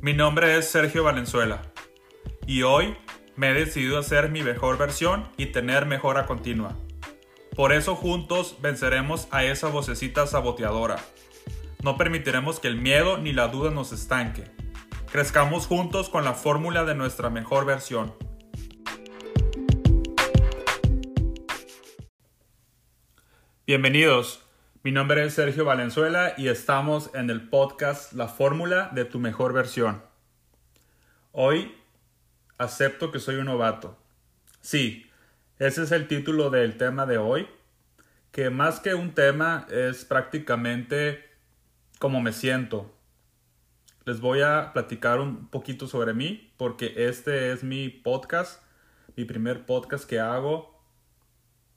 Mi nombre es Sergio Valenzuela y hoy me he decidido hacer mi mejor versión y tener mejora continua. Por eso juntos venceremos a esa vocecita saboteadora. No permitiremos que el miedo ni la duda nos estanque. Crezcamos juntos con la fórmula de nuestra mejor versión. Bienvenidos. Mi nombre es Sergio Valenzuela y estamos en el podcast La fórmula de tu mejor versión. Hoy acepto que soy un novato. Sí, ese es el título del tema de hoy, que más que un tema es prácticamente cómo me siento. Les voy a platicar un poquito sobre mí porque este es mi podcast, mi primer podcast que hago.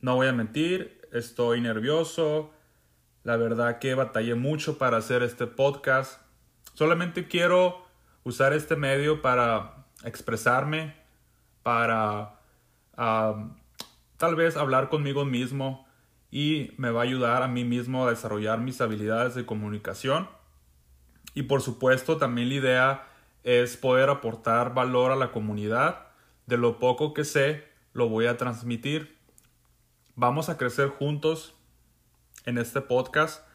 No voy a mentir, estoy nervioso, la verdad que batallé mucho para hacer este podcast. Solamente quiero usar este medio para expresarme, para tal vez hablar conmigo mismo y me va a ayudar a mí mismo a desarrollar mis habilidades de comunicación. Y por supuesto también la idea es poder aportar valor a la comunidad. De lo poco que sé, lo voy a transmitir. Vamos a crecer juntos en este podcast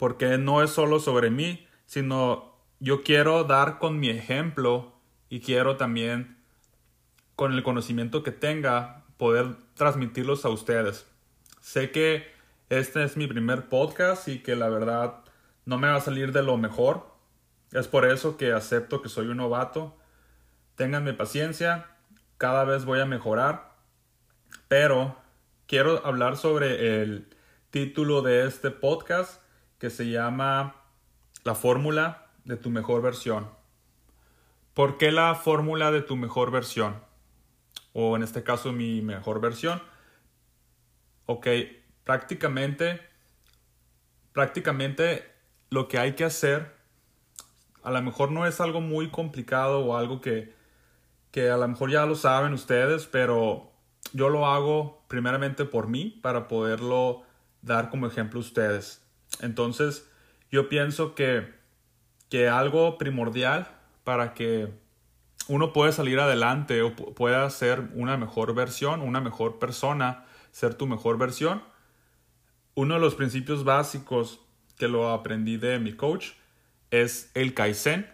porque no es solo sobre mí, sino yo quiero dar con mi ejemplo y quiero también con el conocimiento que tenga poder transmitirlos a ustedes. Sé que este es mi primer podcast y que la verdad no me va a salir de lo mejor. Es por eso que acepto que soy un novato. Ténganme paciencia, cada vez voy a mejorar, pero quiero hablar sobre el título de este podcast que se llama La fórmula de tu mejor versión. ¿Por qué la fórmula de tu mejor versión? O en este caso mi mejor versión. Ok, prácticamente, prácticamente lo que hay que hacer, a lo mejor no es algo muy complicado o algo que, que a lo mejor ya lo saben ustedes, pero yo lo hago primeramente por mí para poderlo dar como ejemplo ustedes. Entonces, yo pienso que, que algo primordial para que uno pueda salir adelante o pueda ser una mejor versión, una mejor persona, ser tu mejor versión, uno de los principios básicos que lo aprendí de mi coach es el Kaizen.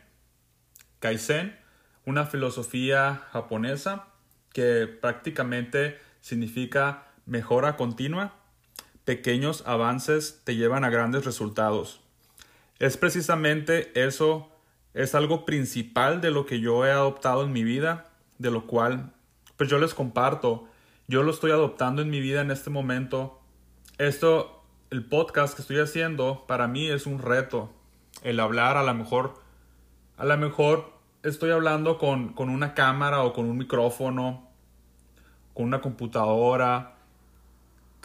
Kaizen, una filosofía japonesa que prácticamente significa mejora continua pequeños avances te llevan a grandes resultados. Es precisamente eso, es algo principal de lo que yo he adoptado en mi vida, de lo cual pues yo les comparto. Yo lo estoy adoptando en mi vida en este momento. Esto, el podcast que estoy haciendo, para mí es un reto. El hablar a lo mejor, a lo mejor estoy hablando con, con una cámara o con un micrófono, con una computadora,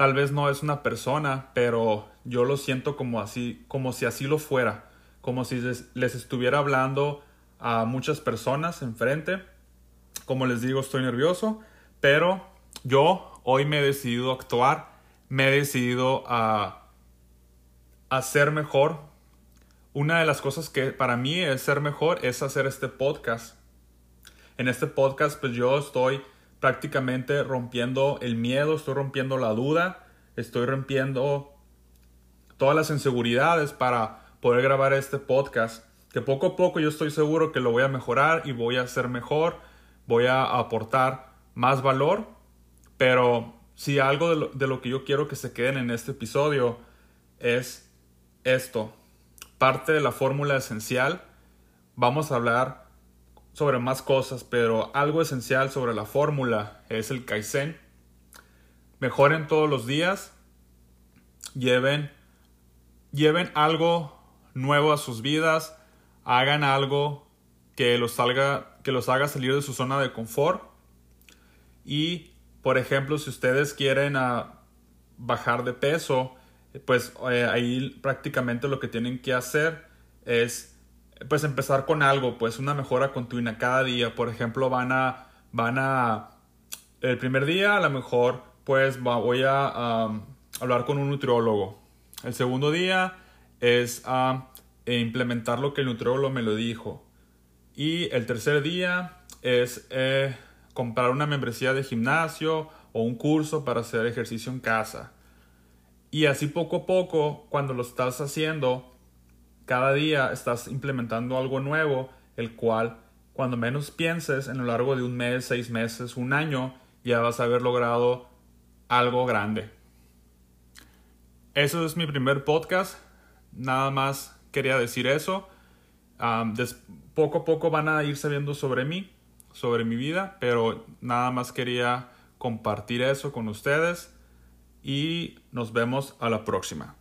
tal vez no es una persona, pero yo lo siento como así, como si así lo fuera, como si les, estuviera hablando a muchas personas enfrente. Como les digo, estoy nervioso, pero yo hoy me he decidido actuar, me he decidido a, a ser mejor. Una de las cosas que para mí es ser mejor es hacer este podcast. En este podcast pues yo estoy prácticamente rompiendo el miedo, estoy rompiendo la duda, estoy rompiendo todas las inseguridades para poder grabar este podcast. Que poco a poco yo estoy seguro que lo voy a mejorar y voy a hacer mejor, voy a aportar más valor. Pero si algo de lo, de lo que yo quiero que se queden en este episodio es esto, parte de la fórmula esencial. Vamos a hablar sobre más cosas, pero algo esencial sobre la fórmula es el Kaizen. Mejoren todos los días, lleven, lleven algo nuevo a sus vidas, hagan algo que los, salga, que los haga salir de su zona de confort. Y, por ejemplo, si ustedes quieren ah, bajar de peso, pues eh, ahí prácticamente lo que tienen que hacer es pues empezar con algo, pues una mejora continua cada día. Por ejemplo, van a, van a, el primer día a lo mejor, pues voy a hablar con un nutriólogo. El segundo día es a implementar lo que el nutriólogo me lo dijo. Y el tercer día es eh, comprar una membresía de gimnasio o un curso para hacer ejercicio en casa. Y así poco a poco, cuando lo estás haciendo, cada día estás implementando algo nuevo, el cual cuando menos pienses en lo largo de un mes, seis meses, un año, ya vas a haber logrado algo grande. Eso es mi primer podcast. Nada más quería decir eso. poco a poco van a ir sabiendo sobre mí, sobre mi vida, pero nada más quería compartir eso con ustedes y nos vemos a la próxima.